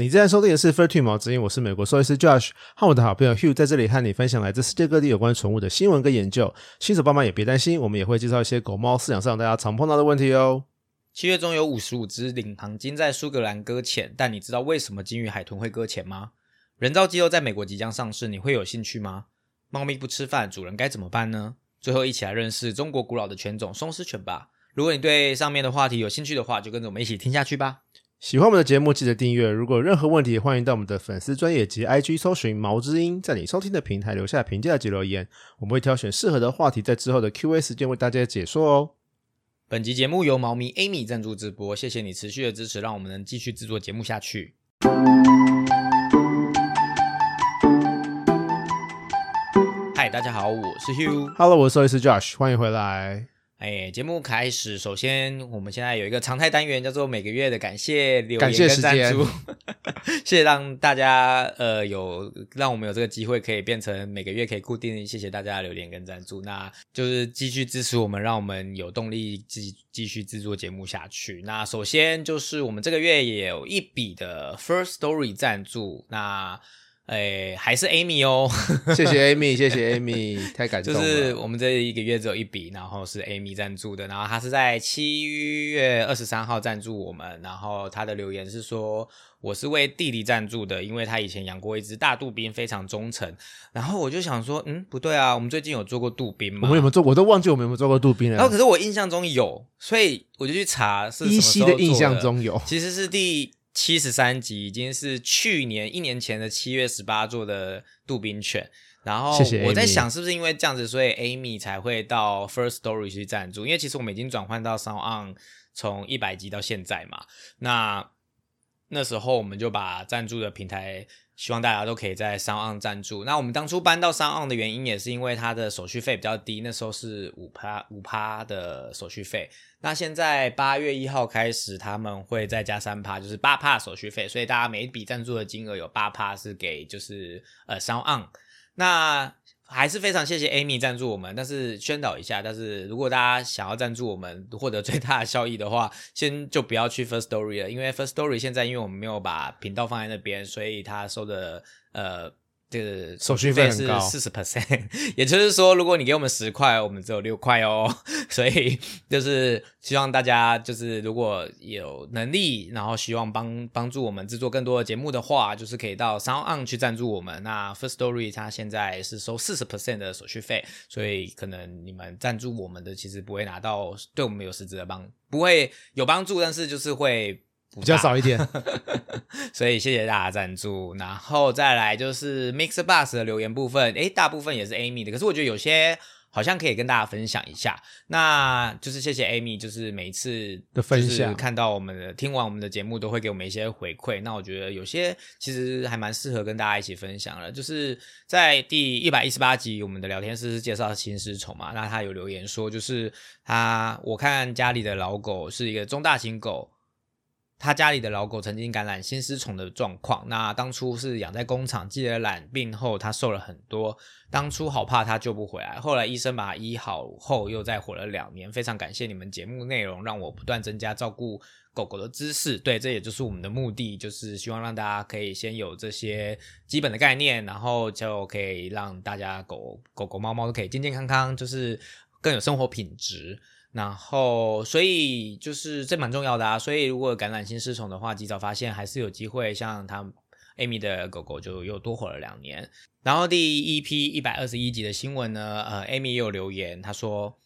你正在收听的是《f i r t u 毛之音》，我是美国兽医师 Josh，和我的好朋友 Hugh 在这里和你分享来自世界各地有关宠物的新闻跟研究。新手爸妈也别担心，我们也会介绍一些狗猫饲养上大家常碰到的问题哦。七月中有五十五只领航鲸在苏格兰搁浅，但你知道为什么鲸鱼海豚会搁浅吗？人造肌肉在美国即将上市，你会有兴趣吗？猫咪不吃饭，主人该怎么办呢？最后一起来认识中国古老的犬种松狮犬吧。如果你对上面的话题有兴趣的话，就跟着我们一起听下去吧。喜欢我们的节目，记得订阅。如果有任何问题，欢迎到我们的粉丝专业及 IG 搜寻“毛之音”，在你收听的平台留下评价及留言，我们会挑选适合的话题，在之后的 Q&A 时间为大家解说哦。本集节目由猫咪 Amy 赞助直播，谢谢你持续的支持，让我们能继续制作节目下去。嗨，大家好，我是 Hugh。Hello，我是兽医师 Josh，欢迎回来。哎，节目开始，首先我们现在有一个常态单元，叫做每个月的感谢留言跟赞助，谢谢让大家呃有让我们有这个机会可以变成每个月可以固定，谢谢大家的留言跟赞助，那就是继续支持我们，让我们有动力继继续制作节目下去。那首先就是我们这个月也有一笔的 First Story 赞助，那哎还是 Amy 哦。谢谢 Amy，谢谢 Amy，太感动了就。是我们这一个月只有一笔，然后是 Amy 赞助的，然后他是在七月二十三号赞助我们，然后他的留言是说我是为弟弟赞助的，因为他以前养过一只大杜宾，非常忠诚。然后我就想说，嗯，不对啊，我们最近有做过杜宾吗我们有没？有做？我都忘记我们有没有做过杜宾了。然后可是我印象中有，所以我就去查是什么依时候的印象中有。其实是第七十三集，已经是去年一年前的七月十八做的杜宾犬。然后我在想，是不是因为这样子，所以 Amy 才会到 First Story 去赞助？因为其实我们已经转换到 Sound On，从一百集到现在嘛。那那时候我们就把赞助的平台，希望大家都可以在 Sound On 赞助。那我们当初搬到 Sound On 的原因，也是因为它的手续费比较低，那时候是五趴五趴的手续费。那现在八月一号开始，他们会再加三趴，就是八趴手续费，所以大家每一笔赞助的金额有八趴是给就是呃 Sound On。那还是非常谢谢 Amy 赞助我们，但是宣导一下，但是如果大家想要赞助我们获得最大的效益的话，先就不要去 First Story 了，因为 First Story 现在因为我们没有把频道放在那边，所以他收的呃这个手续费很是高。四十。percent，也就是说，如果你给我们十块，我们只有六块哦，所以就是希望大家就是如果有能力，然后希望帮帮助我们制作更多的节目的话，就是可以到 Sound On 去赞助我们。那 First Story 它现在是收四十 percent 的手续费，所以可能你们赞助我们的其实不会拿到对我们有实质的帮，不会有帮助，但是就是会比比较少一点。所以谢谢大家赞助，然后再来就是 Mixer Bus 的留言部分，诶，大部分也是 Amy 的，可是我觉得有些好像可以跟大家分享一下。那就是谢谢 Amy，就是每一次的分享看到我们的听完我们的节目都会给我们一些回馈。那我觉得有些其实还蛮适合跟大家一起分享的，就是在第一百一十八集我们的聊天室是介绍新失宠嘛，那他有留言说，就是他我看家里的老狗是一个中大型狗。他家里的老狗曾经感染新丝虫的状况，那当初是养在工厂，记得染病后它瘦了很多，当初好怕它救不回来，后来医生把它医好后又再活了两年，非常感谢你们节目内容，让我不断增加照顾狗狗的知识，对，这也就是我们的目的，就是希望让大家可以先有这些基本的概念，然后就可以让大家狗狗狗猫猫都可以健健康康，就是更有生活品质。然后，所以就是这蛮重要的啊。所以如果感染性失宠的话，及早发现还是有机会。像他 Amy 的狗狗就又多活了两年。然后第一批一百二十一集的新闻呢，呃，Amy 也有留言，他说：“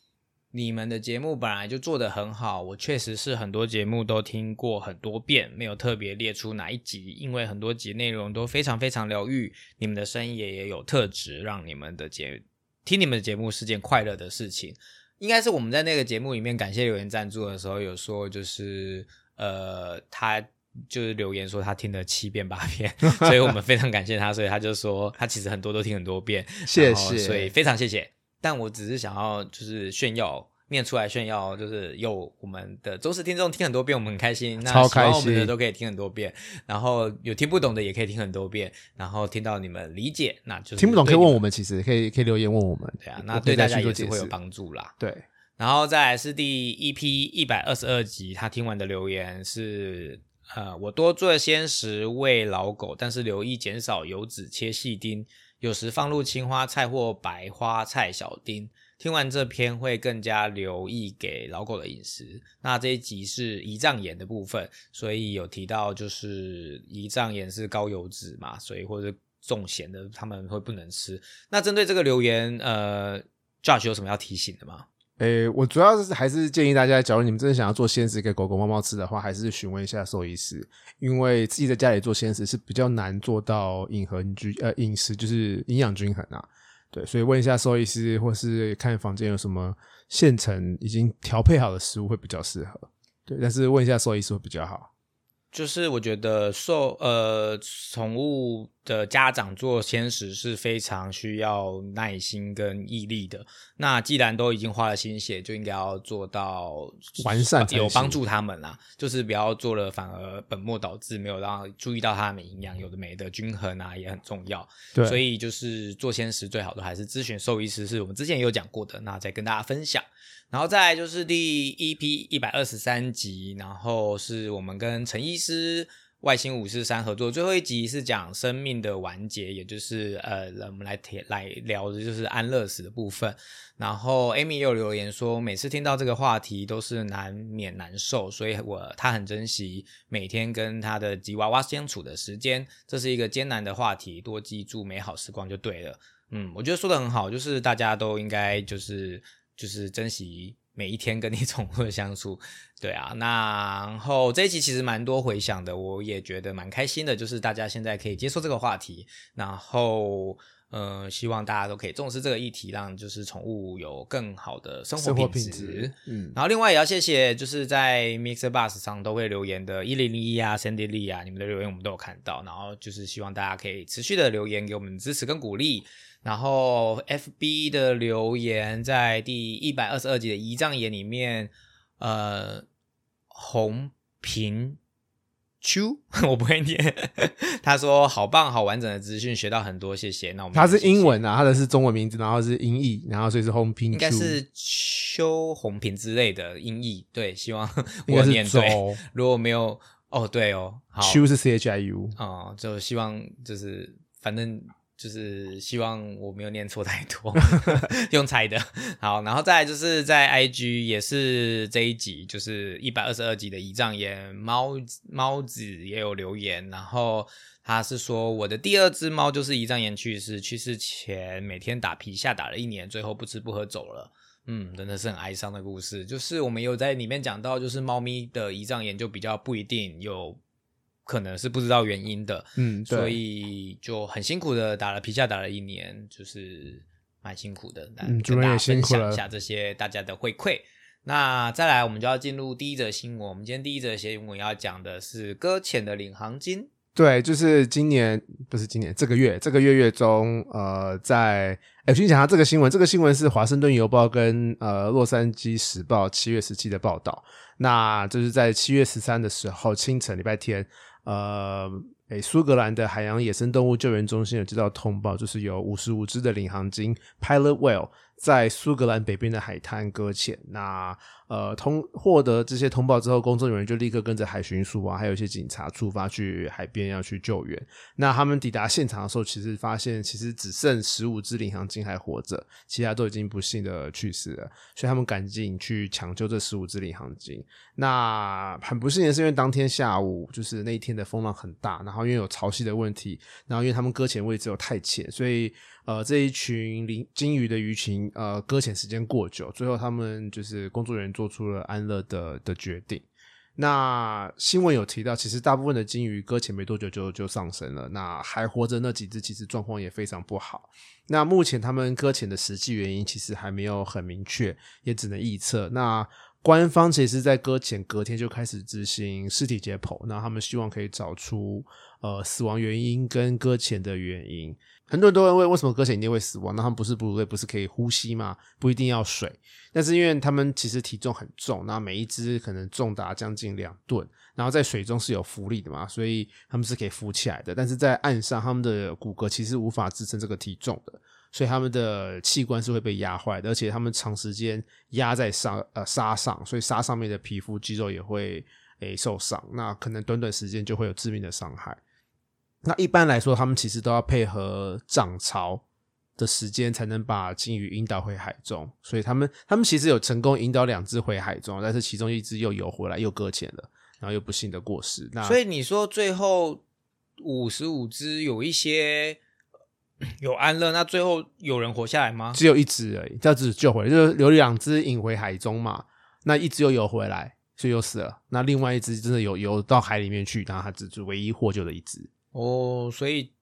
你们的节目本来就做得很好，我确实是很多节目都听过很多遍，没有特别列出哪一集，因为很多集内容都非常非常疗愈，你们的声音也也有特质，让你们的节听你们的节目是件快乐的事情。”应该是我们在那个节目里面感谢留言赞助的时候，有说就是呃，他就是留言说他听了七遍八遍，所以我们非常感谢他，所以他就说他其实很多都听很多遍，谢谢所以非常谢谢。但我只是想要就是炫耀。念出来炫耀，就是有我们的忠实听众听很多遍，我们很开心。那超喜欢我们开心的都可以听很多遍，然后有听不懂的也可以听很多遍，然后听到你们理解，那就是听不懂可以问我们，其实可以可以留言问我们。对啊，那对大家也是会有帮助啦。对，然后再来是第一批一百二十二集，他听完的留言是呃，我多做鲜食喂老狗，但是留意减少油脂，切细丁，有时放入青花菜或白花菜小丁。听完这篇会更加留意给老狗的饮食。那这一集是胰脏炎的部分，所以有提到就是胰脏盐是高油脂嘛，所以或者重咸的他们会不能吃。那针对这个留言，呃，Josh 有什么要提醒的吗？诶，我主要是还是建议大家，假如你们真的想要做鲜食给狗狗、猫猫吃的话，还是询问一下兽医师，因为自己在家里做鲜食是比较难做到饮和均呃饮食就是营养均衡啊。对，所以问一下兽医师，或是看房间有什么现成已经调配好的食物会比较适合。对，但是问一下兽医师会比较好。就是我觉得兽呃宠物的家长做鲜食是非常需要耐心跟毅力的。那既然都已经花了心血，就应该要做到完善，有帮助他们啦。就是不要做了反而本末倒置，没有让注意到他们营养有的没的均衡啊，也很重要。对，所以就是做鲜食最好的还是咨询兽医师，是我们之前也有讲过的。那再跟大家分享。然后再来就是第一批一百二十三集，然后是我们跟陈医师外星武士三合作，最后一集是讲生命的完结，也就是呃，我们来来聊的就是安乐死的部分。然后 Amy 也有留言说，每次听到这个话题都是难免难受，所以我他很珍惜每天跟他的吉娃娃相处的时间，这是一个艰难的话题，多记住美好时光就对了。嗯，我觉得说的很好，就是大家都应该就是。就是珍惜每一天跟你宠物的相处，对啊。那然后这一集其实蛮多回响的，我也觉得蛮开心的。就是大家现在可以接受这个话题，然后呃，希望大家都可以重视这个议题，让就是宠物有更好的生活品质。嗯。然后另外也要谢谢，就是在 Mixer Bus 上都会留言的一零一啊、Sandy Lee 啊，你们的留言我们都有看到。然后就是希望大家可以持续的留言给我们支持跟鼓励。然后，FB 的留言在第一百二十二集的遗仗眼里面，呃，红平秋 我不会念，他说好棒，好完整的资讯，学到很多，谢谢。那我们他是英文啊，他的是中文名字，然后是音译，然后所以是红平，应该是邱红平之类的音译，对，希望 我念对。如果没有，哦，对哦，好秋是 C H I U，哦，就希望就是反正。就是希望我没有念错太多，用猜的。好，然后再来就是在 IG 也是这一集，就是一百二十二集的遗葬言，猫猫子也有留言，然后他是说我的第二只猫就是遗葬言去世，去世前每天打皮下打了一年，最后不吃不喝走了。嗯，真的是很哀伤的故事。就是我们有在里面讲到，就是猫咪的遗葬言就比较不一定有。可能是不知道原因的，嗯，所以就很辛苦的打了皮下打了一年，就是蛮辛苦的。嗯，跟大家分享一下这些大家的回馈。那再来，我们就要进入第一则新闻。我们今天第一则新闻要讲的是搁浅的领航金。对，就是今年不是今年这个月，这个月月中，呃，在哎，先讲下这个新闻。这个新闻是华盛顿邮报跟呃洛杉矶时报七月十七的报道。那就是在七月十三的时候清晨，礼拜天。呃，诶，苏格兰的海洋野生动物救援中心有接到通报，就是有五十五只的领航鲸 Pilot Whale 在苏格兰北边的海滩搁浅。那呃，通获得这些通报之后，工作人员就立刻跟着海巡署啊，还有一些警察出发去海边要去救援。那他们抵达现场的时候，其实发现其实只剩十五只领航鲸还活着，其他都已经不幸的去世了。所以他们赶紧去抢救这十五只领航鲸。那很不幸的是，因为当天下午就是那一天的风浪很大，然后因为有潮汐的问题，然后因为他们搁浅位置又太浅，所以。呃，这一群鲸金鱼的鱼群，呃，搁浅时间过久，最后他们就是工作人员做出了安乐的的决定。那新闻有提到，其实大部分的鲸鱼搁浅没多久就就上升了。那还活着那几只，其实状况也非常不好。那目前他们搁浅的实际原因其实还没有很明确，也只能臆测。那官方其实，在搁浅隔天就开始执行尸体解剖，那他们希望可以找出呃死亡原因跟搁浅的原因。很多人都会问，为什么搁浅一定会死亡？那他们不是哺乳类，不是可以呼吸吗？不一定要水，但是因为他们其实体重很重，那每一只可能重达将近两吨，然后在水中是有浮力的嘛，所以他们是可以浮起来的。但是在岸上，他们的骨骼其实无法支撑这个体重的，所以他们的器官是会被压坏的，而且他们长时间压在沙呃沙上，所以沙上面的皮肤肌肉也会。诶受伤，那可能短短时间就会有致命的伤害。那一般来说，他们其实都要配合涨潮的时间，才能把鲸鱼引导回海中。所以他们他们其实有成功引导两只回海中，但是其中一只又游回来，又搁浅了，然后又不幸的过世。那所以你说最后五十五只有一些 有安乐，那最后有人活下来吗？只有一只而已，这只救回来，就是有两只引回海中嘛，那一只又游回来，所以又死了。那另外一只真的有游到海里面去，然后它只是唯一获救的一只。哦，所以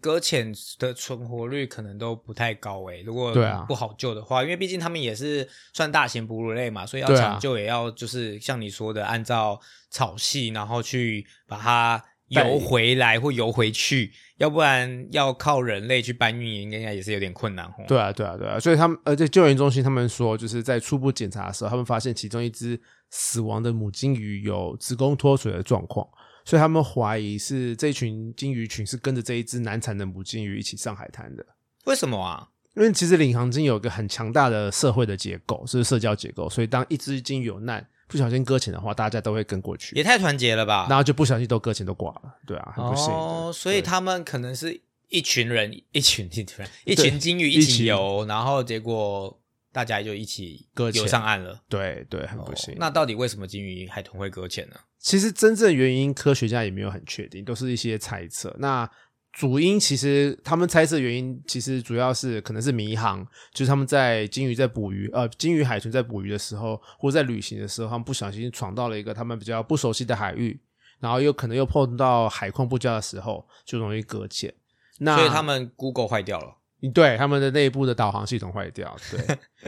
搁浅的存活率可能都不太高诶。如果对啊不好救的话，因为毕竟他们也是算大型哺乳类嘛，所以要抢救也要就是像你说的，按照草系，然后去把它带游回来或游回去，要不然要靠人类去搬运，应该也是有点困难哦。对啊，对啊，对啊，所以他们而且救援中心他们说，就是在初步检查的时候，他们发现其中一只死亡的母鲸鱼有子宫脱水的状况，所以他们怀疑是这群鲸鱼群是跟着这一只难产的母鲸鱼一起上海滩的。为什么啊？因为其实领航鲸有一个很强大的社会的结构，就是社交结构，所以当一只鲸鱼有难，不小心搁浅的话，大家都会跟过去，也太团结了吧？然后就不小心都搁浅都挂了，对啊，很不幸。哦，所以他们可能是一群人，一群一群人，一群鲸鱼一一起起游，然后结果大家就一起搁上岸了。对对，很不哦幸。那到底为什么金鱼海豚会搁浅呢？其实真正原因，科学家也没有很确定，都是一些猜测。那主因其实他们猜测原因，其实主要是可能是迷航，就是他们在鲸鱼在捕鱼，呃，鲸鱼海豚在捕鱼的时候，或者在旅行的时候，他们不小心闯到了一个他们比较不熟悉的海域，然后又可能又碰到海况不佳的时候，就容易搁浅。那所以他们 Google 坏掉了，对他们的内部的导航系统坏掉，对，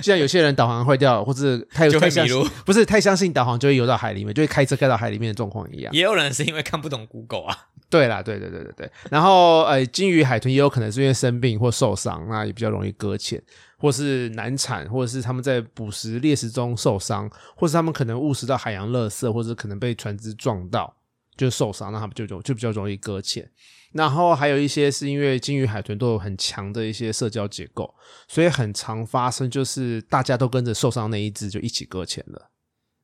现在有些人导航坏掉了，或者太 太相信，不是太相信导航就会游到海里面，就会开车开到海里面的状况一样。也有人是因为看不懂 Google 啊。对啦，对对对对对。然后呃，鲸鱼、海豚也有可能是因为生病或受伤，那也比较容易搁浅，或是难产，或者是他们在捕食猎食中受伤，或是他们可能误食到海洋垃圾，或者可能被船只撞到就受伤，那他们就就就比较容易搁浅。然后还有一些是因为鲸鱼、海豚都有很强的一些社交结构，所以很常发生就是大家都跟着受伤那一只就一起搁浅了。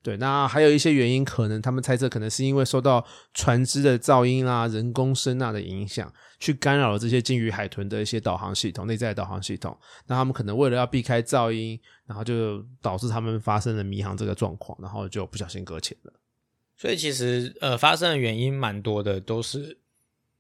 对，那还有一些原因，可能他们猜测可能是因为受到船只的噪音啊、人工声呐的影响，去干扰了这些鲸鱼、海豚的一些导航系统、内在的导航系统。那他们可能为了要避开噪音，然后就导致他们发生了迷航这个状况，然后就不小心搁浅了。所以其实呃，发生的原因蛮多的，都是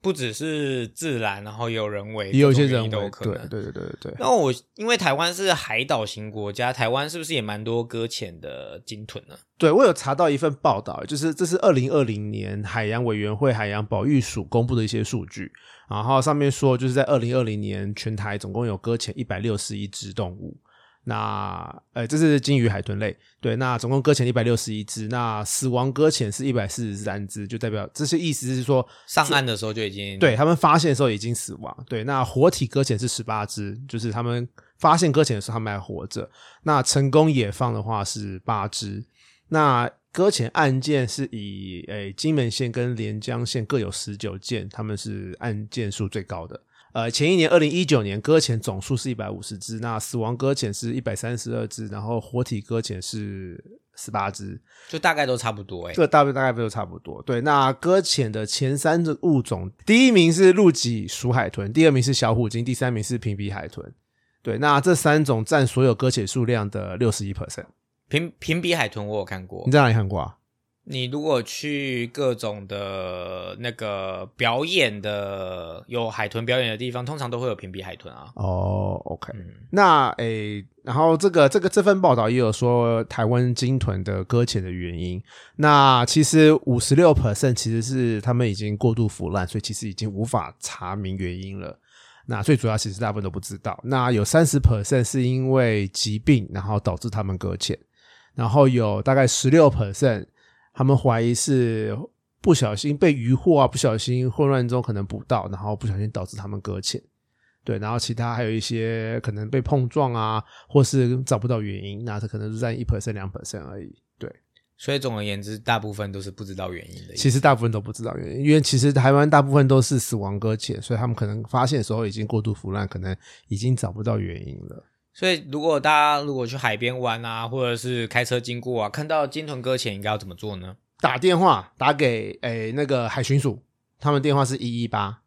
不只是自然，然后也有人为，也有一些人为，可能。对对对对对对。那我因为台湾是海岛型国家，台湾是不是也蛮多搁浅的鲸豚呢？对，我有查到一份报道，就是这是二零二零年海洋委员会海洋保育署公布的一些数据，然后上面说，就是在二零二零年全台总共有搁浅一百六十一只动物。那呃，这是鲸鱼、海豚类，对，那总共搁浅一百六十一只，那死亡搁浅是一百四十三只，就代表这些意思是说，上岸的时候就已经对他们发现的时候已经死亡，对，那活体搁浅是十八只，就是他们发现搁浅的时候他们还活着，那成功野放的话是八只，那搁浅案件是以诶金门县跟连江县各有十九件，他们是案件数最高的。呃，前一年二零一九年搁浅总数是一百五十只，那死亡搁浅是一百三十二只，然后活体搁浅是十八只，就大概都差不多哎、这个大概大概都差不多。对，那搁浅的前三个物种，第一名是陆脊鼠海豚，第二名是小虎鲸，第三名是平鼻海豚。对，那这三种占所有搁浅数量的六十一 percent。平平鼻海豚我有看过你，在哪里看过啊？你如果去各种的那个表演的有海豚表演的地方，通常都会有屏蔽海豚啊。哦，OK、嗯，那诶，然后这个这个这份报道也有说台湾鲸豚的搁浅的原因。那其实五十六 percent 其实是他们已经过度腐烂，所以其实已经无法查明原因了。那最主要其实大部分都不知道。那有三十 percent 是因为疾病，然后导致他们搁浅，然后有大概十六 percent 他们怀疑是不小心被渔获啊，不小心混乱中可能捕到，然后不小心导致他们搁浅。对，然后其他还有一些可能被碰撞啊，或是找不到原因，那它可能是占一 percent 两 percent 而已。对，所以总而言之，大部分都是不知道原因的。其实大部分都不知道原因，因为其实台湾大部分都是死亡搁浅，所以他们可能发现的时候已经过度腐烂，可能已经找不到原因了。所以如果大家如果去海边玩啊，或者是开车经过啊，看到鲸豚搁浅，应该要怎么做呢？打电话打给诶那个海巡署，他们电话是一一八，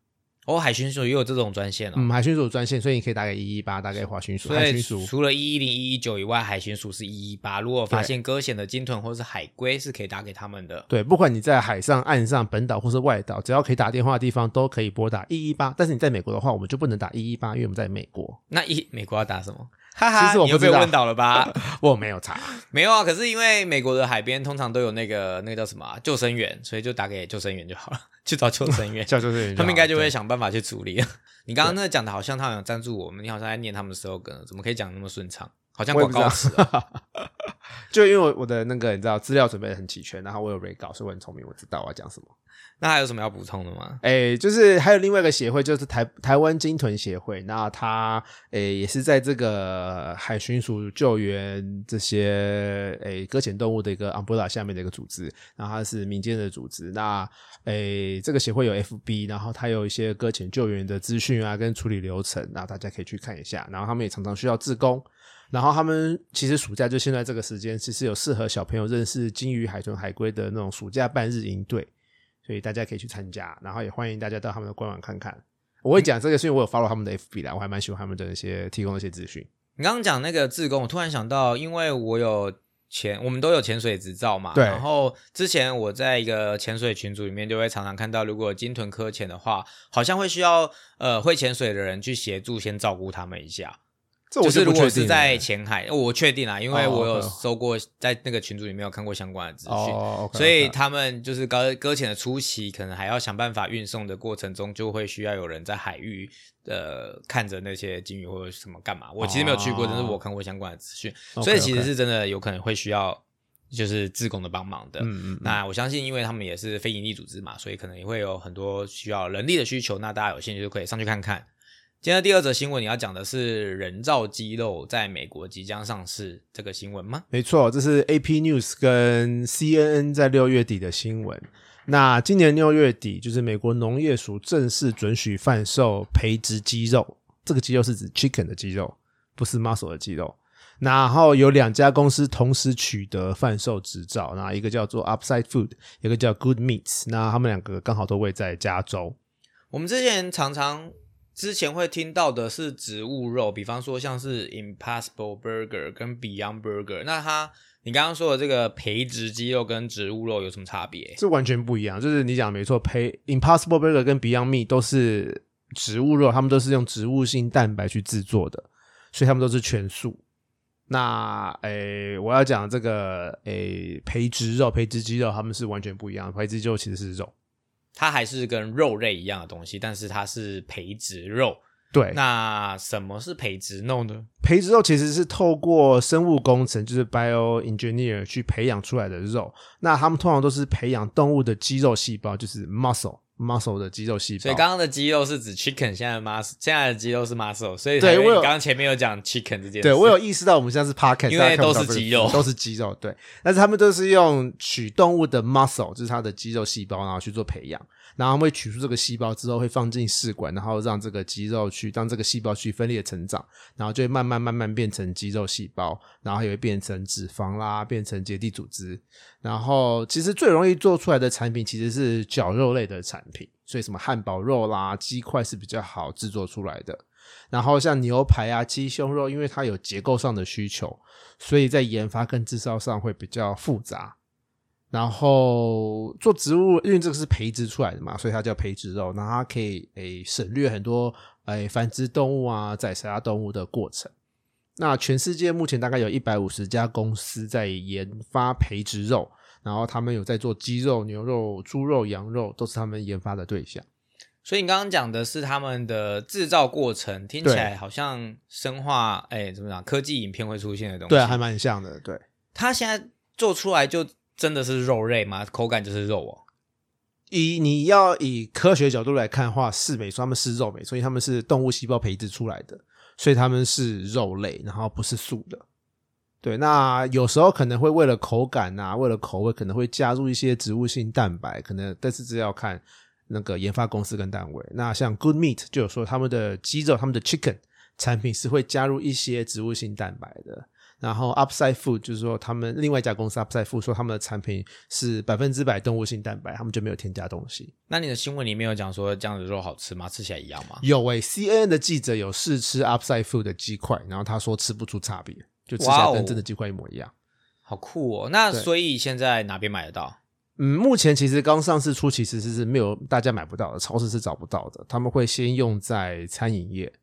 哦，海巡署也有这种专线哦。嗯，海巡署专线，所以你可以打给一一八，打给华巡署。所海巡署除了一一零、一一九以外，海巡署是一一八。如果发现搁浅的鲸豚或是海龟，是可以打给他们的。对，不管你在海上、岸上、本岛或是外岛，只要可以打电话的地方，都可以拨打一一八。但是你在美国的话，我们就不能打一一八，因为我们在美国。那一美国要打什么？哈哈，其实我不知道你又被问倒了吧？我没有查，没有啊，可是因为美国的海边通常都有那个那个叫什么、啊、救生员，所以就打给救生员就好了，去找救生员。叫救生员，他们应该就会想办法去处理。你刚刚那讲的好像他们有赞助我们，你好像在念他们的 slogan，怎么可以讲那么顺畅？好像广告词、啊。就因为我我的那个你知道资料准备的很齐全，然后我有 re 稿，所以我很聪明，我知道我要讲什么。那还有什么要补充的吗？诶，就是还有另外一个协会，就是台台湾鲸豚协会。那它诶也是在这个海巡署救援这些诶搁浅动物的一个 umbrella 下面的一个组织。然后它是民间的组织。那诶这个协会有 FB，然后它有一些搁浅救援的资讯啊跟处理流程，那大家可以去看一下。然后他们也常常需要自工。然后他们其实暑假就现在这个时间，其实有适合小朋友认识金鱼、海豚、海龟的那种暑假半日营队。所以大家可以去参加，然后也欢迎大家到他们的官网看看。我会讲这个，是因为我有 follow 他们的 FB 啦，我还蛮喜欢他们的那些提供的一些资讯。你刚刚讲那个自工，我突然想到，因为我有潜，我们都有潜水执照嘛。对然后之前我在一个潜水群组里面，就会常常看到，如果鲸豚科潜的话，好像会需要呃会潜水的人去协助，先照顾他们一下。这我就是如果是在了浅海，我确定啊，因为哦我有收过，在那个群组里面有看过相关的资讯。所以他们就是搁搁浅的初期，可能还要想办法运送的过程中，就会需要有人在海域呃看着那些鲸鱼或者什么干嘛。我其实没有去过，哦但是我看过相关的资讯所以其实是真的有可能会需要就是自贡的帮忙的。嗯嗯嗯那我相信，因为他们也是非营利组织嘛，所以可能也会有很多需要人力的需求。那大家有兴趣就可以上去看看。今天的第二则新闻，你要讲的是人造肌肉在美国即将上市这个新闻吗？没错，这是 AP News 跟 CNN 在六月底的新闻。那今年六月底，就是美国农业署正式准许贩售培植肌肉，这个肌肉是指 chicken 的肌肉，不是 muscle 的肌肉。然后有两家公司同时取得贩售执照，那一个叫做 Upside Food，一个叫 Good Meats。那他们两个刚好都位在加州。我们之前常常之前会听到的是植物肉，比方说像是 Impossible Burger 跟 Beyond Burger。那它你刚刚说的这个培植鸡肉跟植物肉有什么差别？这完全不一样，就是你讲的没错，培 Impossible Burger 跟 Beyond Meat 都是植物肉，他们都是用植物性蛋白去制作的，所以他们都是全素。那诶，我要讲这个诶培植肉、培植鸡肉，他们是完全不一样。培植鸡肉其实是肉，它还是跟肉类一样的东西，但是它是培植肉。对，那什么是培植肉呢？培植肉其实是透过生物工程，就是 bio engineer 去培养出来的肉。那他们通常都是培养动物的肌肉细胞，就是 muscle muscle 的肌肉细胞。所以刚刚的肌肉是指 chicken，现在的 muscle，现在的肌肉是 muscle，所以对我刚刚前面有讲 chicken 这件事。对我有意识到，我们现在是 podcast，因为都是肌肉都是肌肉。对，但是他们都是用取动物的 muscle，就是它的肌肉细胞，然后去做培养。然后会取出这个细胞之后，会放进试管，然后让这个肌肉去让这个细胞去分裂成长，然后就会慢慢慢慢变成肌肉细胞，然后也会变成脂肪啦，变成结缔组织。然后其实最容易做出来的产品其实是绞肉类的产品，所以什么汉堡肉啦、鸡块是比较好制作出来的。然后像牛排啊、鸡胸肉，因为它有结构上的需求，所以在研发跟制造上会比较复杂。然后做植物，因为这个是培植出来的嘛，所以它叫培植肉。然后它可以诶省略很多诶繁殖动物啊、宰杀动物的过程。那全世界目前大概有一百五十家公司在研发培植肉，然后他们有在做鸡肉、牛肉、猪肉、羊肉，都是他们研发的对象。所以你刚刚讲的是他们的制造过程，听起来好像生化，哎，怎么讲？科技影片会出现的东西。对啊，还蛮像的。对，他现在做出来就真的是肉类吗？口感就是肉哦。以你要以科学角度来看的话，是没错，他们是肉没错，因为他们是动物细胞培植出来的，所以他们是肉类，然后不是素的。对，那有时候可能会为了口感啊，为了口味，可能会加入一些植物性蛋白，可能但是这要看那个研发公司跟单位。那像 Good Meat 就有说他们的鸡肉、他们的 chicken 产品是会加入一些植物性蛋白的。然后 Upside Food 就是说他们另外一家公司 Upside Food 说他们的产品是百分之百动物性蛋白，他们就没有添加东西。那你的新闻里面有讲说这样的肉好吃吗？吃起来一样吗？有诶、c n n 的记者有试吃 Upside Food 的鸡块，然后他说吃不出差别，就吃起来跟真的鸡块一模一样。好酷哦！那所以现在哪边买得到？嗯，目前其实刚上市初期其实是没有大家买不到的，超市是找不到的。他们会先用在餐饮业，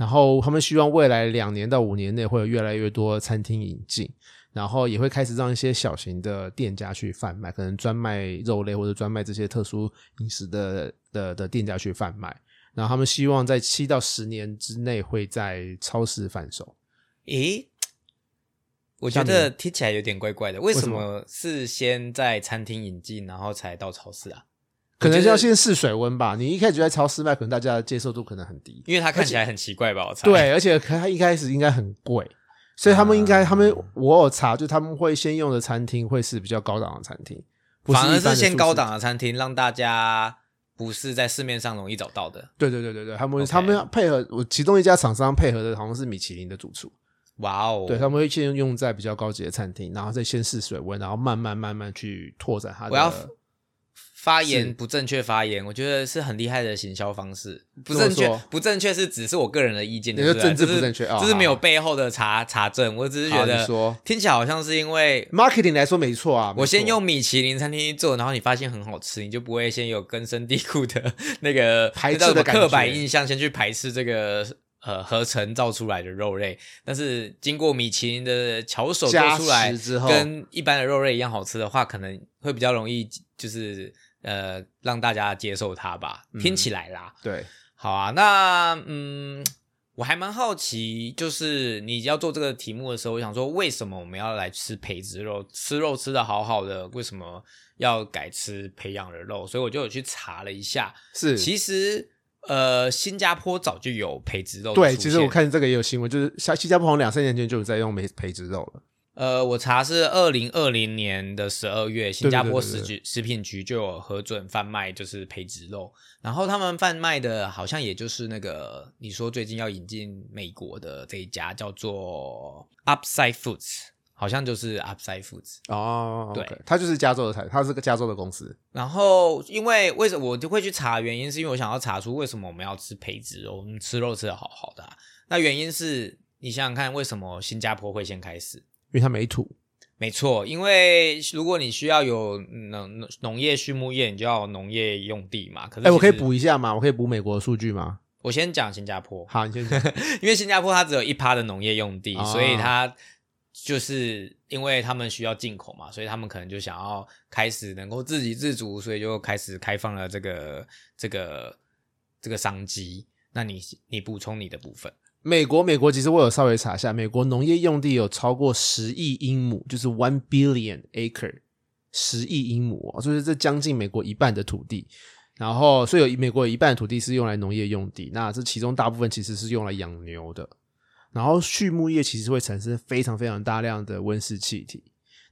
然后他们希望未来两年到五年内会有越来越多餐厅引进，然后也会开始让一些小型的店家去贩卖，可能专卖肉类或者专卖这些特殊饮食的的的店家去贩卖。然后他们希望在七到十年之内会在超市贩售。咦，我觉得听起来有点怪怪的。为什什么是先在餐厅引进，然后才到超市啊？可能要先试水温吧。你一开始就在超市卖，可能大家的接受度可能很低。因为它看起来很奇怪吧？我猜。，对，而且它一开始应该很贵，所以他们应该，啊他们我有查，就他们会先用的餐厅会是比较高档的餐厅，反而是先高档。的餐厅，让大家不是在市面上容易找到的。对对对对对，他们他们要配合我其中一家厂商配合的好像是米其林的主厨，哇哦！对他们会先用在比较高级的餐厅，然后再先试水温，然后慢慢慢慢去拓展它的。我要发言不正确发言，我觉得是很厉害的行销方式。不正确不正确是只是我个人的意见，你说就是政治不正确哦这是没有背后的查查证。我只是觉得听起来好像是因为 marketing 来说没错啊，我先用米其林餐厅做，然后你发现很好吃，你就不会先有根深蒂固的那个排斥的刻板印象，先去排斥这个呃合成造出来的肉类。但是经过米其林的巧手做出来之后。跟一般的肉类一样好吃的话，可能会比较容易就是呃让大家接受它吧。嗯听起来啦，对，好啊，那嗯，我还蛮好奇，就是你要做这个题目的时候，我想说，为什么我们要来吃培植肉？吃肉吃的好好的，为什么要改吃培养的肉？所以我就有去查了一下，是其实呃，新加坡早就有培植肉对。其实我现看这个也有新闻，就是像新加坡好像两三年前就有在用培培植肉了。呃，我查是二零二零年的十二月，新加坡食局食品局就有核准贩卖就是培植肉，然后他们贩卖的好像也就是那个你说最近要引进美国的这一家叫做 Upside Foods，好像就是 Upside Foods。哦，对它就是加州的产，它是个加州的公司。然后因为为什么我就会去查原因，是因为我想要查出为什么我们要吃培植肉，我们吃肉吃的好好的啊、那原因是你想想看，为什么新加坡会先开始？因为它没土。没错，因为如果你需要有农农业、畜牧业，你就要有农业用地嘛。可是，哎、我可以，补一下吗？我可以补美国的数据吗？我先讲新加坡，好，你先讲。因为新加坡它只有一趴的农业用地，哦所以它就是因为他们需要进口嘛，所以他们可能就想要开始能够自给自足，所以就开始开放了这个这个这个商机。那你你补充你的部分，美国，美国其实我有稍微查一下，美国农业用地有超过十亿英亩，就是 one billion acre，十亿英亩哦，就是这将近美国一半的土地。然后，所以有美国有一半的土地是用来农业用地，那这其中大部分其实是用来养牛的。然后畜牧业其实会产生非常非常大量的温室气体。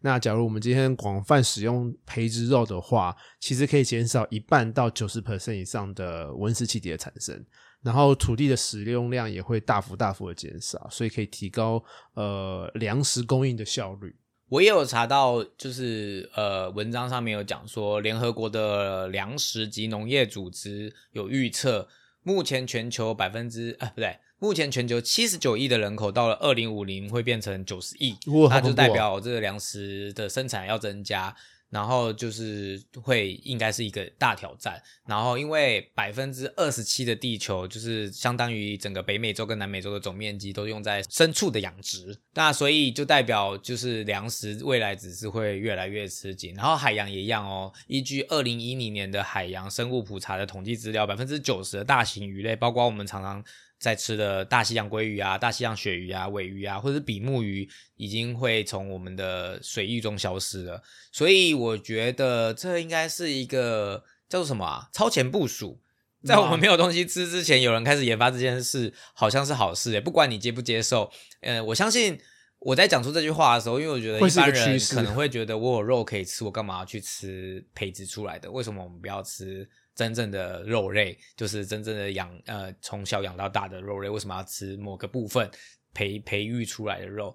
那假如我们今天广泛使用培植肉的话，其实可以减少一半到九十 percent 以上的温室气体的产生。然后土地的使用量也会大幅大幅的减少，所以可以提高呃粮食供应的效率。我也有查到，就是呃，文章上面有讲说，联合国的粮食及农业组织有预测，目前全球百分之啊不对，目前全球七十九亿的人口到了二零五零会变成九十亿，那就代表这个粮食的生产要增加。然后就是会应该是一个大挑战，然后因为百分之二十七的地球就是相当于整个北美洲跟南美洲的总面积都用在牲畜的养殖，那所以就代表就是粮食未来只是会越来越吃紧，然后海洋也一样哦。依据二零一零年的海洋生物普查的统计资料，百分之九十的大型鱼类，包括我们常常在吃的大西洋鲑鱼啊、大西洋鳕鱼啊、尾鱼啊，或者是比目鱼，已经会从我们的水域中消失了。所以我觉得这应该是一个叫做什么啊？超前部署。在我们没有东西吃之前，有人开始研发这件事，好像是好事诶。不管你接不接受，呃，我相信我在讲出这句话的时候，因为我觉得一般人可能 会觉得我有肉可以吃，我干嘛要去吃培植出来的？为什么我们不要吃真正的肉类？就是真正的养呃从小养到大的肉类，为什么要吃某个部分培培育出来的肉？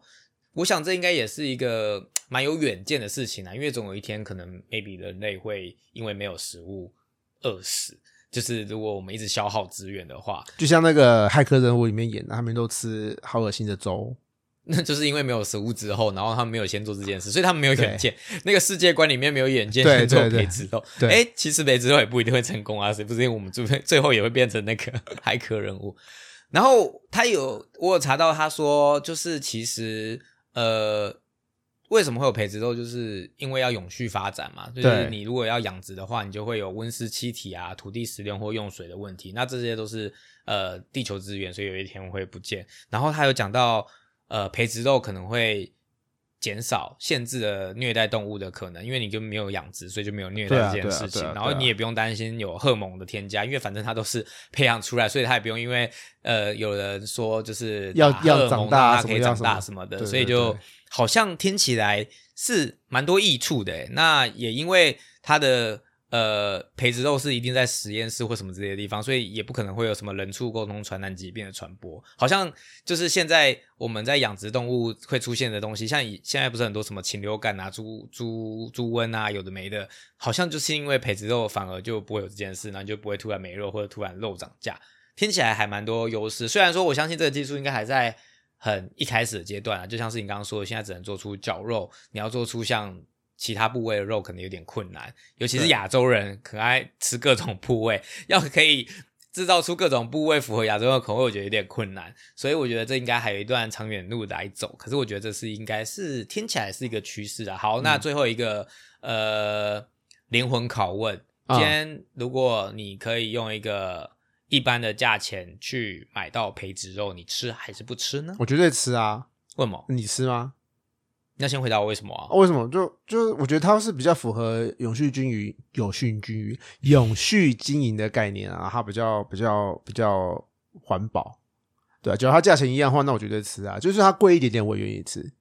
我想这应该也是一个蛮有远见的事情啊，因为总有一天可能 maybe 人类会因为没有食物饿死。就是如果我们一直消耗资源的话，就像那个骇客任务里面演的，他们都吃好恶心的粥。那就是因为没有食物之后，然后他们没有先做这件事，所以他们没有远见。那个世界观里面没有远见，先做培植肉。哎，其实培植肉也不一定会成功啊，谁不是因为我们最最后也会变成那个 骇客人物。然后他有我有查到，他说就是其实呃。为什么会有培植肉？就是因为要永续发展嘛。就是你如果要养殖的话，你就会有温室气体啊、土地使用或用水的问题。那这些都是呃地球资源，所以有一天会不见。然后他有讲到，呃，培植肉可能会减少限制的虐待动物的可能，因为你就没有养殖，所以就没有虐待这件事情。然后你也不用担心有荷蒙的添加，因为反正它都是培养出来，所以它也不用因为呃有人说就是要要长大可以长大什么的，所以就。好像听起来是蛮多益处的，那也因为它的呃培植肉是一定在实验室或什么之类的地方，所以也不可能会有什么人畜沟通传染疾病的传播。好像就是现在我们在养殖动物会出现的东西，像以现在不是很多什么禽流感啊、猪猪猪瘟啊，有的没的，好像就是因为培植肉反而就不会有这件事，那就不会突然没肉或者突然肉涨价。听起来还蛮多优势，虽然说我相信这个技术应该还在。很一开始的阶段啊，就像是你刚刚说的，现在只能做出绞肉，你要做出像其他部位的肉，可能有点困难。尤其是亚洲人，可爱吃各种部位，要可以制造出各种部位符合亚洲人的口味，我觉得有点困难。所以我觉得这应该还有一段长远路来走。可是我觉得这是应该是听起来是一个趋势啊。好，那最后一个呃灵魂拷问，今天如果你可以用一个。一般的价钱去买到培植肉，你吃还是不吃呢？我绝对吃啊！为什么？你吃吗？那先回答我为什么啊？为什么？就就我觉得它是比较符合永续均匀、永续均匀、永续经营的概念啊，它比较比较比较环保。对啊，只要它价钱一样的话，那我绝对吃啊！就是它贵一点点，我也愿意吃。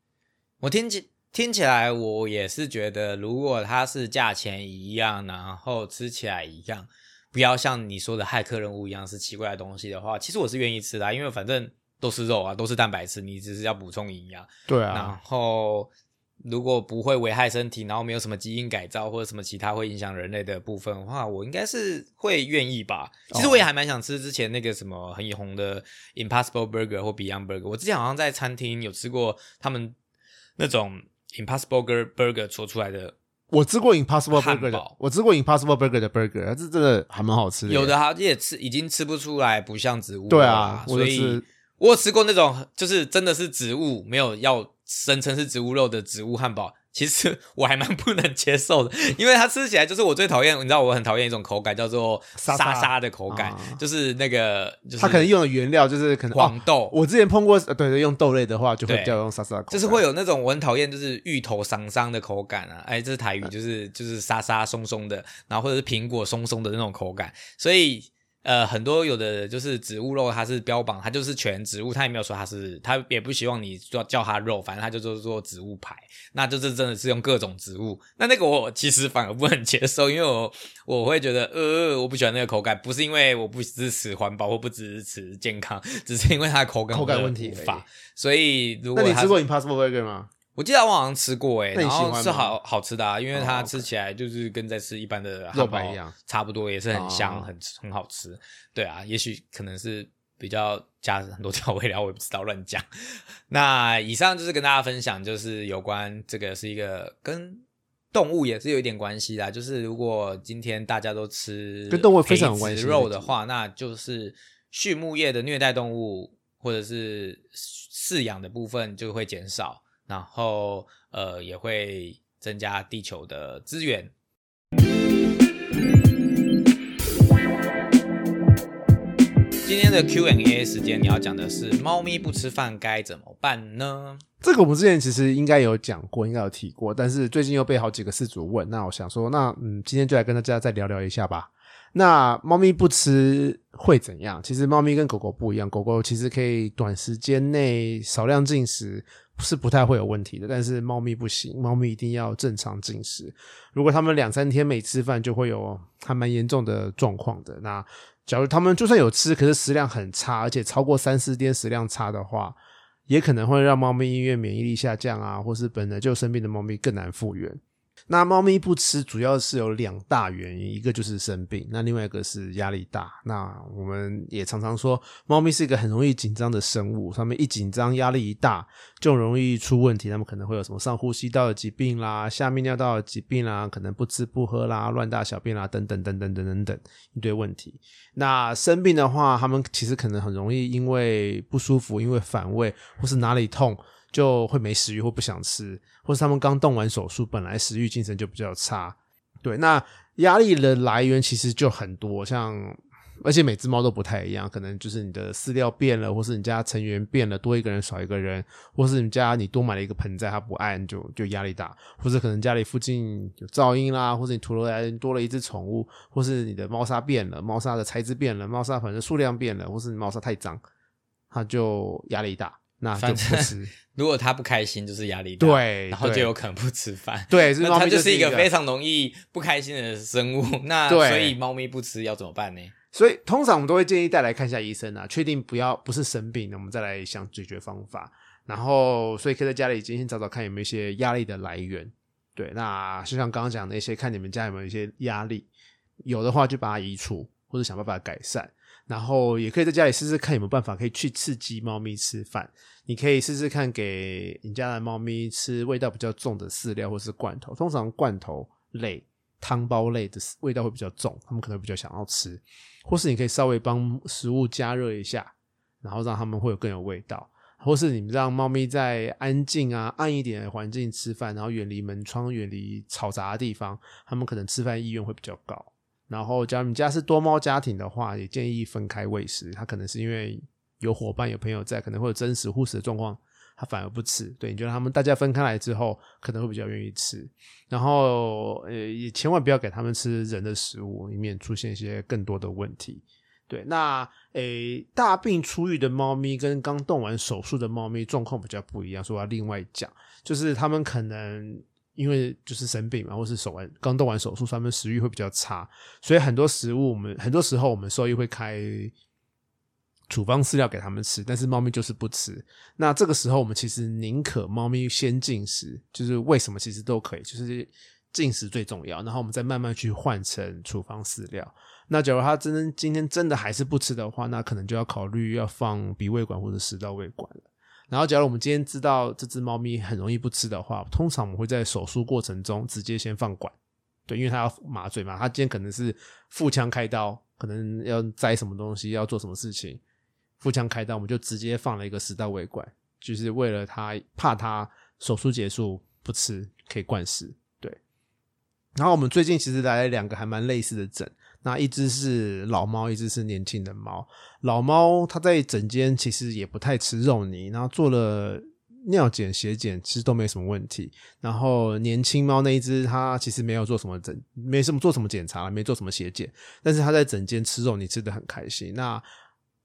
我听起听起来，我也是觉得，如果它是价钱一样，然后吃起来一样。不要像你说的骇客任务一样是奇怪的东西的话，其实我是愿意吃的，因为反正都是肉啊，都是蛋白质，你只是要补充营养。对啊。然后如果不会危害身体，然后没有什么基因改造或者什么其他会影响人类的部分的话，我应该是会愿意吧。其实我也还蛮想吃之前那个什么很红的 Impossible Burger 或 Beyond Burger。我之前好像在餐厅有吃过他们那种 Impossible Burger 做出来的。我吃过 Impossible Burger 的，我吃过 Impossible Burger 的 burger，这真的还蛮好吃的。有的它也吃，已经吃不出来不像植物。对啊，所以我有吃过那种，就是真的是植物，没有要声称是植物肉的植物汉堡。其实我还蛮不能接受的，因为它吃起来就是我最讨厌。你知道我很讨厌一种口感，叫做 沙沙的口感，就是那个，它可能用的原料就是可能黄豆。我之前碰过，对对，用豆类的话就会比较用沙沙，就是会有那种我很讨厌，就是芋头桑桑的口感啊。哎，这是台语，就是就是沙沙松松的，然后或者是苹果松松的那种口感，所以。呃，很多有的就是植物肉，它是标榜它就是全植物，它也没有说它是，它也不希望你叫叫它肉，反正它就做做植物牌，那就是真的是用各种植物。那那个我其实反而不很接受，因为我我会觉得呃，我不喜欢那个口感，不是因为我不支持环保或不支持健康，只是因为它的口感口感问题法。所以如果那你吃过 Impossible Burger 吗？我记得我好像吃过诶，然后是好好吃的啊，因为它吃起来就是跟在吃一般的汉堡一样，差不多也是很香，很很好吃。对啊，也许可能是比较加很多调味料，我也不知道乱讲。那以上就是跟大家分享，就是有关这个是一个跟动物也是有一点关系的，就是如果今天大家都吃跟动物非常关系肉的话，那就是畜牧业的虐待动物或者是饲养的部分就会减少。然后，呃，也会增加地球的资源。今天的 Q&A 时间，你要讲的是猫咪不吃饭该怎么办呢？这个我们之前其实应该有讲过，应该有提过，但是最近又被好几个事主问，那我想说，那嗯，今天就来跟大家再聊聊一下吧。那猫咪不吃会怎样？其实猫咪跟狗狗不一样，狗狗其实可以短时间内少量进食。是不太会有问题的，但是猫咪不行，猫咪一定要正常进食。如果它们两三天没吃饭，就会有还蛮严重的状况的。那假如它们就算有吃，可是食量很差，而且超过三四天食量差的话，也可能会让猫咪因为免疫力下降啊，或是本来就生病的猫咪更难复原。那猫咪不吃，主要是有两大原因，一个就是生病，那另外一个是压力大。那我们也常常说，猫咪是一个很容易紧张的生物，它们一紧张，压力一大，就容易出问题。它们可能会有什么上呼吸道的疾病啦，下泌尿道的疾病啦，可能不吃不喝啦，乱大小便啦，等等等等等等等一堆问题。那生病的话，它们其实可能很容易因为不舒服，因为反胃，或是哪里痛。就会没食欲或不想吃，或是他们刚动完手术，本来食欲精神就比较差。对，那压力的来源其实就很多，像而且每只猫都不太一样，可能就是你的饲料变了，或是你家成员变了，多一个人少一个人，或是你家你多买了一个盆栽，它不按就就压力大，或者可能家里附近有噪音啦，或者你突然多了一只宠物，或是你的猫砂变了，猫砂的材质变了，猫砂反正数量变了，或是你猫砂太脏，它就压力大。那就不吃。如果他不开心，就是压力大，对，然后就有可能不吃饭。对，那它就是一个非常容易不开心的生物。那所以猫咪不吃要怎么办呢？所以通常我们都会建议带来看一下医生啊，确定不要不是生病，那我们再来想解决方法。然后，所以可以在家里先先找找看有没有一些压力的来源。对，那就像刚刚讲的一些，看你们家有没有一些压力，有的话就把它移除，或者想办法改善。然后也可以在家里试试看有没有办法可以去刺激猫咪吃饭。你可以试试看给你家的猫咪吃味道比较重的饲料或是罐头。通常罐头类、汤包类的味道会比较重，它们可能比较想要吃。或是你可以稍微帮食物加热一下，然后让它们会有更有味道。或是你让猫咪在安静啊、暗一点的环境吃饭，然后远离门窗、远离嘈杂的地方，它们可能吃饭意愿会比较高。然后，假如你家是多猫家庭的话，也建议分开喂食。它可能是因为有伙伴、有朋友在，可能会有真实护食的状况，它反而不吃。对，你觉得他们大家分开来之后，可能会比较愿意吃。然后，呃，也千万不要给他们吃人的食物，以免出现一些更多的问题。对，那诶，大病初愈的猫咪跟刚动完手术的猫咪状况比较不一样，所以我要另外讲，就是他们可能。因为就是生病嘛，或是手完刚动完手术，他们食欲会比较差，所以很多食物我们很多时候我们兽医会开处方饲料给他们吃，但是猫咪就是不吃。那这个时候我们其实宁可猫咪先进食，就是为什么其实都可以，就是进食最重要，然后我们再慢慢去换成处方饲料。那假如它真今天真的还是不吃的话，那可能就要考虑要放鼻胃管或者食道胃管了。然后，假如我们今天知道这只猫咪很容易不吃的话，通常我们会在手术过程中直接先放管，对，因为它要麻醉嘛。它今天可能是腹腔开刀，可能要摘什么东西，要做什么事情，腹腔开刀，我们就直接放了一个食道胃管，就是为了它怕它手术结束不吃，可以灌食。对。然后我们最近其实来了两个还蛮类似的诊。那一只是老猫，一只是年轻的猫。老猫它在整间其实也不太吃肉泥，然后做了尿检、血检，其实都没什么问题。然后年轻猫那一只，它其实没有做什么诊，没什么做什么检查，没做什么血检，但是它在整间吃肉泥吃的很开心。那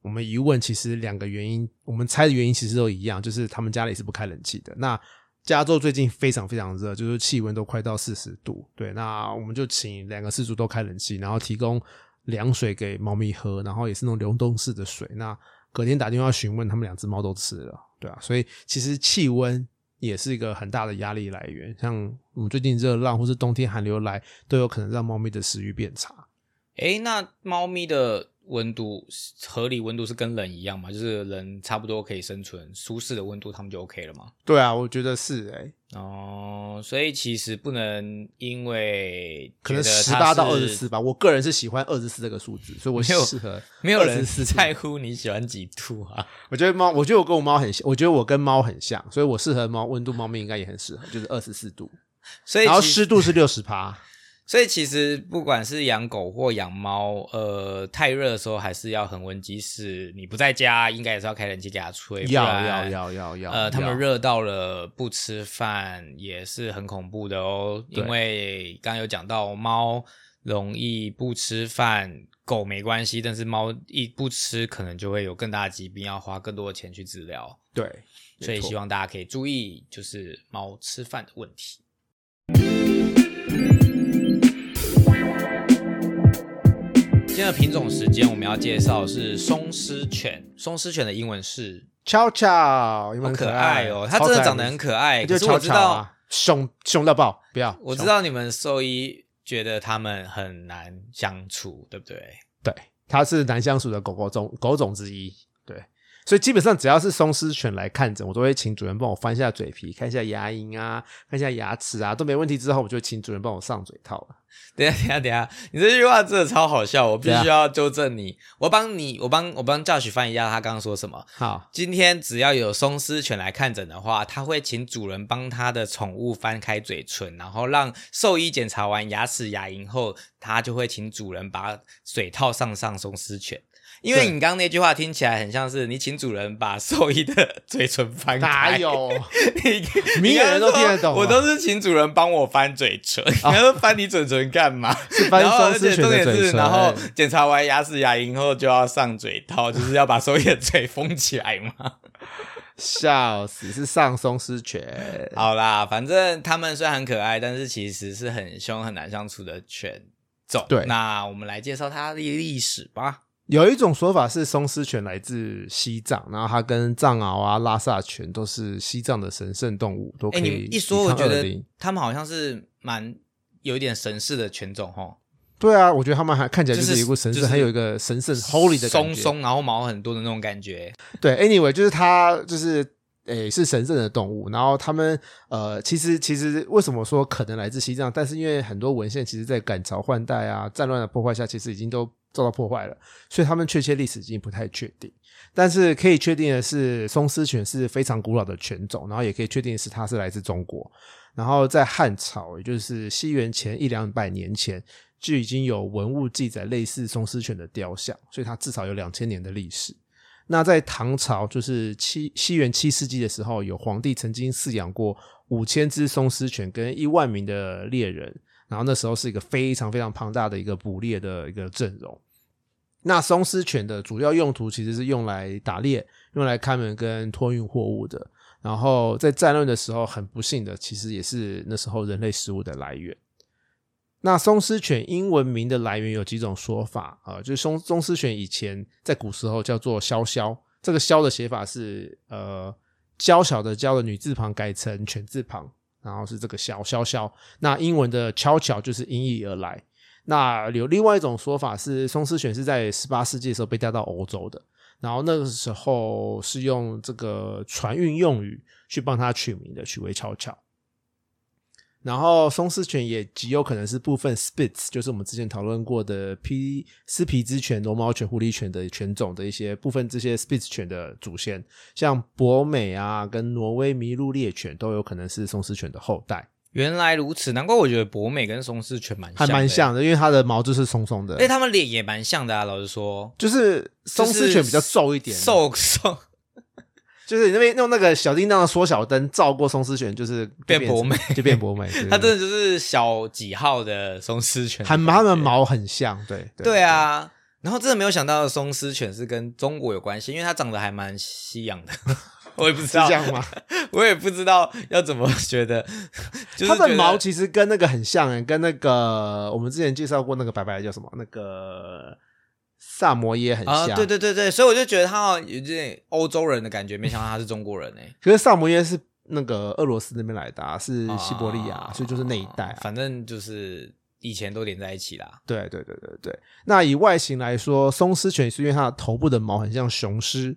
我们一问，其实两个原因，我们猜的原因其实都一样，就是他们家里是不开冷气的。那加州最近非常非常热，就是气温都快到四十度。对，那我们就请两个饲主都开冷气，然后提供凉水给猫咪喝，然后也是那种流动式的水。那隔天打电话询问，他们两只猫都吃了，对啊，所以其实气温也是一个很大的压力来源。像我们最近热浪或是冬天寒流来，都有可能让猫咪的食欲变差。诶，那猫咪的。温度合理温度是跟人一样嘛？就是人差不多可以生存舒适的温度，他们就 OK 了嘛？对啊，我觉得是哎。哦，所以其实不能因为可能十八到二十四吧，我个人是喜欢二十四这个数字，所以我适合。没有人在乎你喜欢几度啊？我觉得猫，我觉得我跟我猫很像，我觉得我跟猫很像，所以我适合猫温度，猫咪应该也很适合，就是二十四度。所以然后湿度是六十帕。所以其实不管是养狗或养猫，呃，太热的时候还是要恒温。即使你不在家，应该也是要开冷气给它吹。要要要要要。呃，他们热到了不吃饭也是很恐怖的哦。因为刚刚有讲到，猫容易不吃饭，狗没关系，但是猫一不吃，可能就会有更大的疾病，要花更多的钱去治疗。对，所以希望大家可以注意，就是猫吃饭的问题。今天的品种时间，我们要介绍是松狮犬。松狮犬的英文是巧巧，有没有好可爱爱哦，它真的长得很可爱。可就是我知道，啊，凶凶到爆，不要，我知，道你们兽医觉得它们很难相处，对不对？对，它是难相处的狗狗种狗种之一，对，所以基本上只要是松狮犬来看诊，我都会请主人帮我翻一下嘴皮，看一下牙龈啊，看一下牙齿啊，都没问题之后，我就请主人帮我上嘴套了。等一下，等一下，等一下，你这句话真的超好笑，我必须要纠正你。我帮你，我帮我帮 Josh 翻译一下他刚刚说什么。好，今天只要有松狮犬来看诊的话，他会请主人帮他的宠物翻开嘴唇，然后让兽医检查完牙齿、牙龈后，他就会请主人把嘴套上上松狮犬。因为对你刚刚那句话听起来很像是你请主人把兽医的 嘴唇翻开，哪有？你明眼人都听得懂啊我都是请主人帮我翻嘴唇，你要翻你嘴唇干嘛？是翻然后而且松狮犬重点是，的嘴唇，然后检查完牙齿、牙龈后就要上嘴套，就是要把兽医的嘴封起来嘛。笑死，是上松狮犬。好啦，反正他们虽然很可爱，但是其实是很凶、很难相处的犬种。对那我们来介绍它的历史吧。有一种说法是松狮犬来自西藏，然后它跟藏獒啊、拉萨犬都是西藏的神圣动物，都可哎，以你一说，我觉得恶灵它们好像是蛮有一点神似的犬种吼，对啊，我觉得他们还看起来就就是是一股神圣，就是还有一个神圣 holy 的。松松，然后毛很多的那种感觉。对，anyway，就是它就是诶是神圣的动物，然后他们呃其实其实为什么说可能来自西藏？但是因为很多文献其实在赶朝换代啊、战乱的破坏下，其实已经都遭到破坏了，所以他们确切历史已经不太确定。但是可以确定的是，松狮犬是非常古老的犬种，然后也可以确定是它是来自中国。然后在汉朝，也就是西元前一两百年前，就已经有文物记载类似松狮犬的雕像，所以它至少有两千年的历史。那在唐朝，就是七西元七世纪的时候，有皇帝曾经饲养过五千只松狮犬跟一万名的猎人，然后那时候是一个非常非常庞大的一个捕猎的一个阵容。那松狮犬的主要用途其实是用来打猎、用来看门跟托运货物的。然后在战乱的时候，很不幸的，其实也是那时候人类食物的来源。那松狮犬英文名的来源有几种说法啊、呃就是松松狮犬以前在古时候叫做潇潇，这个潇的写法是呃娇小的娇的女字旁改成犬字旁，然后是这个潇潇潇。那英文的悄悄就是音译而来。那有另外一种说法是，松狮犬是在十八世纪的时候被带到欧洲的，然后那个时候是用这个船运用语去帮它取名的，取为巧巧。然后松狮犬也极有可能是部分 Spitz，就是我们之前讨论过的皮斯皮兹犬、罗毛犬、狐狸犬的犬种的一些部分这些 Spitz 犬的祖先，像博美啊跟挪威麋鹿猎犬都有可能是松狮犬的后代，原来如此，难怪我觉得博美跟松狮犬蛮还蛮像的，因为它的毛就是松松的。的，，哎，他们脸也蛮像的啊。老实说，就是松狮犬比较瘦一点，瘦瘦。就是你那边用那个小叮当的缩小灯照过松狮犬，就是就变博美，就变博美，它真的就是小几号的松狮犬，还它们毛很像，对对，啊。然后真的没有想到松狮犬是跟中国有关系，因为它长得还蛮西洋的。我也不知道是这，样吗？我也不知道要怎么觉得，就是它的毛其实跟那个很像诶，跟那个我们之前介绍过那个白白的叫什么？那个萨摩耶很啊，像，对对对对，所以我就觉得它好像有点欧洲人的感觉，没想到他是中国人哎、可是萨摩耶是那个俄罗斯那边来的、啊，是西伯利亚，啊所以就是那一带啊。反正就是以前都连在一起啦。对对对对对。那以外形来说，松狮犬是因为它的头部的毛很像雄狮，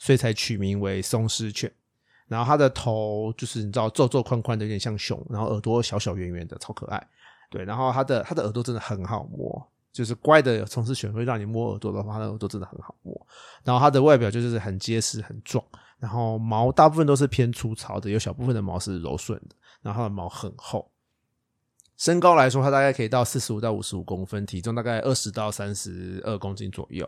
所以才取名为松狮犬。然后它的头就是你知道皱皱宽宽的，有点像熊，然后耳朵小小圆圆的，超可爱。对，然后它的它的耳朵真的很好摸，就是乖的松狮犬会让你摸耳朵的话，它的耳朵真的很好摸。然后它的外表就是很结实、很壮，然后毛大部分都是偏粗糙的，有小部分的毛是柔顺的，然后它的毛很厚。身高来说，它大概可以到四十五到五十五公分，体重大概二十到三十二公斤左右。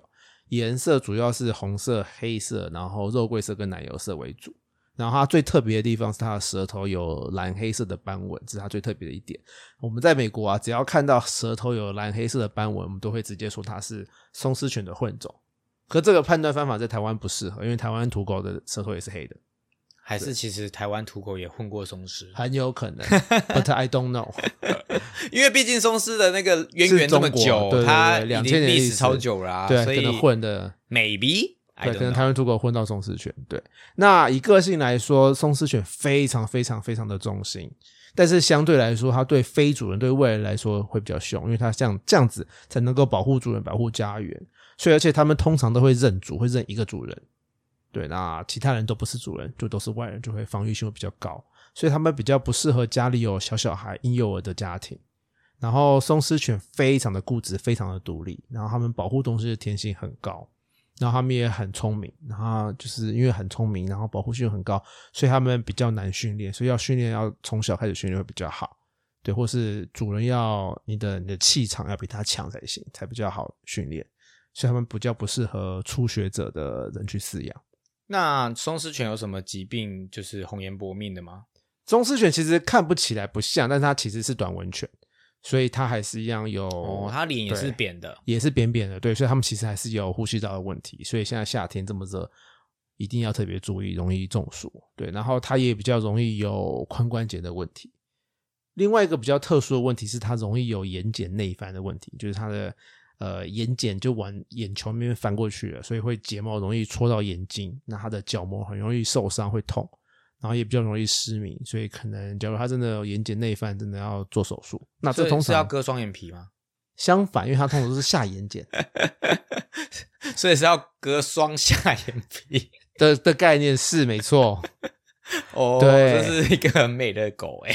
颜色主要是红色、黑色，然后肉桂色跟奶油色为主。然后它最特别的地方是它的舌头有蓝黑色的斑纹，这是它最特别的一点。我们在美国啊，只要看到舌头有蓝黑色的斑纹，我们都会直接说它是松狮犬的混种。可这个判断方法在台湾不适合，因为台湾土狗的舌头也是黑的，还是其实台湾土狗也混过松狮，很有可能。But I don't know。因为毕竟松狮的那个渊源这么久，它2000已经年的历史超久啦、对，所以可能混的。maybe 对，可能台湾土狗混到松狮犬。对，那以个性来说，松狮犬非常非常非常的忠心，但是相对来说，它对非主人、对外人来说会比较凶，因为它像这样子才能够保护主人、保护家园。所以，而且它们通常都会认主，会认一个主人。对，那其他人都不是主人，就都是外人，就会防御性会比较高，所以他们比较不适合家里有小小孩、婴幼儿的家庭。然后松狮犬非常的固执，非常的独立，然后他们保护东西的天性很高，然后他们也很聪明，然后就是因为很聪明，然后保护性很高，所以他们比较难训练，所以要训练要从小开始训练会比较好，对，或是主人要你的你的气场要比他强才行，才比较好训练，所以他们比较不适合初学者的人去饲养。那松狮犬有什么疾病就是红颜薄命的吗？松狮犬其实看不起来不像，但是它其实是短吻犬，所以它还是一样有，哦，它脸也是扁的。也是扁扁的，对，所以它们其实还是有呼吸道的问题，所以现在夏天这么热，一定要特别注意，容易中暑，对，然后它也比较容易有髋关节的问题。另外一个比较特殊的问题是，它容易有眼睑内翻的问题，就是它的呃眼睑就往眼球那边翻过去了，所以会睫毛容易戳到眼睛，那他的角膜很容易受伤，会痛，然后也比较容易失明，所以可能假如他真的有眼睑内翻，真的要做手术。那这所以通常是要割双眼皮吗？相反，因为它通常都是下眼睑。所以是要割双下眼皮。的的概念是没错，哦，对这是一个很美的狗哎。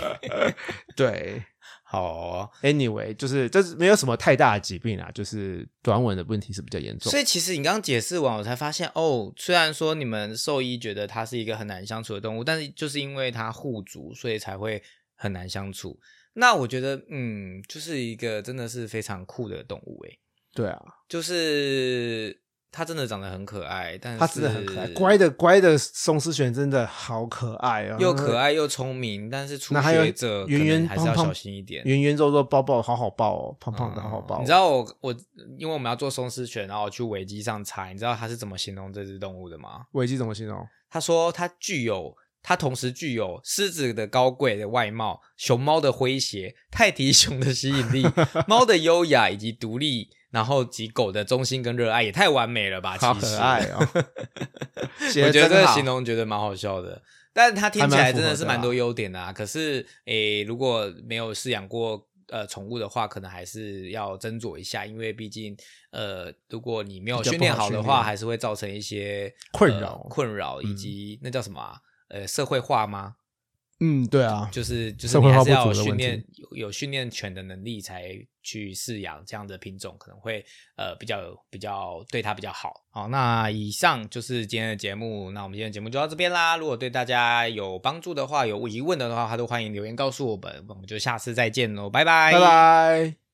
对。好哦、Anyway，就是这是没有什么太大的疾病啊，就是短吻的问题是比较严重所。以其实你刚刚解释完，我才发现哦，虽然说你们兽医觉得它是一个很难相处的动物，但是就是因为它护主，所以才会很难相处。那我觉得，嗯，就是一个真的是非常酷的动物诶，对啊，就是它真的长得很可爱，但是它真的很可爱，乖的乖的松狮犬真的好可爱啊，又可爱又聪明，但是初学者可圆圆还是要小心一点。圆圆肉肉抱抱，好好抱哦，胖胖的好好抱哦。你知道我我因为我们要做松狮犬，然后我去维基上查，你知道他是怎么形容这只动物的吗？维基怎么形容？他说它具有，它同时具有狮子的高贵的外貌、熊猫的诙谐、泰迪熊的吸引力、猫的优雅以及独立，然后及狗的忠心跟热爱，也太完美了吧！好其实可爱哦。我觉得这个形容觉得蛮好笑的，但是它听起来真的是还蛮多优点的啊。可是，诶，如果没有饲养过呃宠物的话，可能还是要斟酌一下，因为毕竟呃，如果你没有训练好的话，练还是会造成一些呃困扰困扰以嗯及那叫什么啊？呃，社会化吗？嗯，对啊，就是就是你还是要训练有有训练犬的能力才去饲养这样的品种，可能会呃比较比较对它比较好。好，那以上就是今天的节目，那我们今天的节目就到这边啦。如果对大家有帮助的话，有疑问的话，都欢迎留言告诉我们，我们就下次再见喽，拜拜，拜拜。